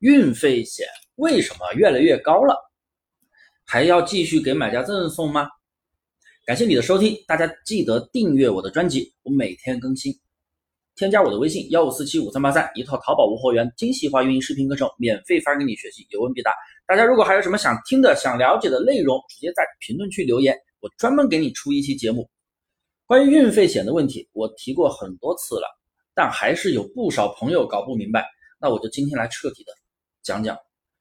运费险为什么越来越高了？还要继续给买家赠送吗？感谢你的收听，大家记得订阅我的专辑，我每天更新。添加我的微信幺五四七五三八三，一套淘宝无货源精细化运营视频课程免费发给你学习，有问必答。大家如果还有什么想听的、想了解的内容，直接在评论区留言，我专门给你出一期节目。关于运费险的问题，我提过很多次了，但还是有不少朋友搞不明白。那我就今天来彻底的。讲讲，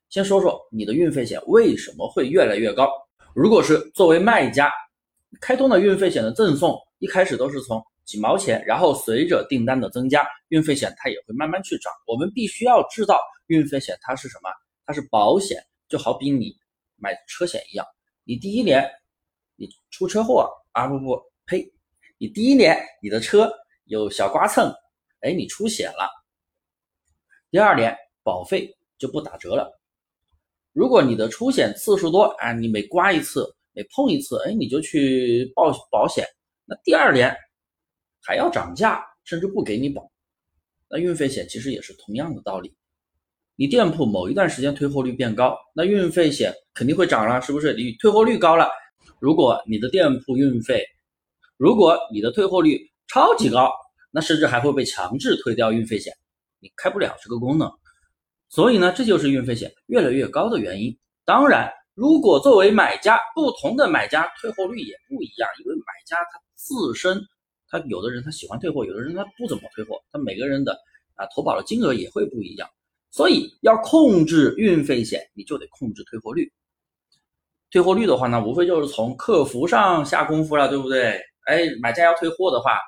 先说说你的运费险为什么会越来越高？如果是作为卖家开通的运费险的赠送，一开始都是从几毛钱，然后随着订单的增加，运费险它也会慢慢去涨。我们必须要知道，运费险它是什么？它是保险，就好比你买车险一样，你第一年你出车祸啊不不呸，你第一年你的车有小刮蹭，哎你出险了，第二年保费。就不打折了。如果你的出险次数多啊，你每刮一次，每碰一次，哎，你就去报保险，那第二年还要涨价，甚至不给你保。那运费险其实也是同样的道理。你店铺某一段时间退货率变高，那运费险肯定会涨了，是不是？你退货率高了，如果你的店铺运费，如果你的退货率超级高，那甚至还会被强制退掉运费险，你开不了这个功能。所以呢，这就是运费险越来越高的原因。当然，如果作为买家，不同的买家退货率也不一样，因为买家他自身，他有的人他喜欢退货，有的人他不怎么退货，他每个人的啊投保的金额也会不一样。所以要控制运费险，你就得控制退货率。退货率的话呢，无非就是从客服上下功夫了，对不对？哎，买家要退货的话。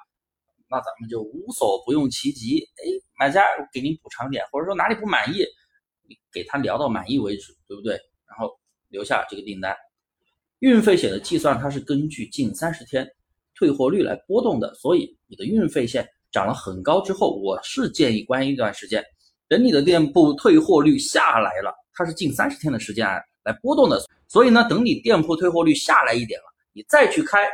那咱们就无所不用其极，哎，买家给您补偿点，或者说哪里不满意，你给他聊到满意为止，对不对？然后留下这个订单。运费险的计算它是根据近三十天退货率来波动的，所以你的运费险涨了很高之后，我是建议关一段时间，等你的店铺退货率下来了，它是近三十天的时间来波动的，所以呢，等你店铺退货率下来一点了，你再去开，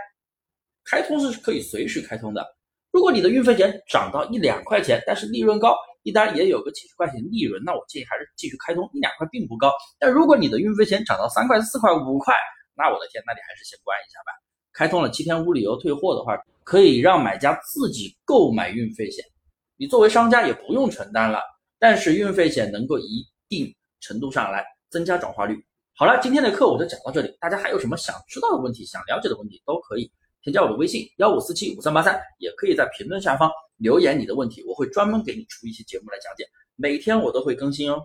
开通是可以随时开通的。如果你的运费险涨到一两块钱，但是利润高，一单也有个几十块钱利润，那我建议还是继续开通，一两块并不高。但如果你的运费险涨到三块、四块、五块，那我的天，那你还是先关一下吧。开通了七天无理由退货的话，可以让买家自己购买运费险，你作为商家也不用承担了。但是运费险能够一定程度上来增加转化率。好了，今天的课我就讲到这里，大家还有什么想知道的问题、想了解的问题都可以。添加我的微信幺五四七五三八三，也可以在评论下方留言你的问题，我会专门给你出一期节目来讲解。每天我都会更新哦。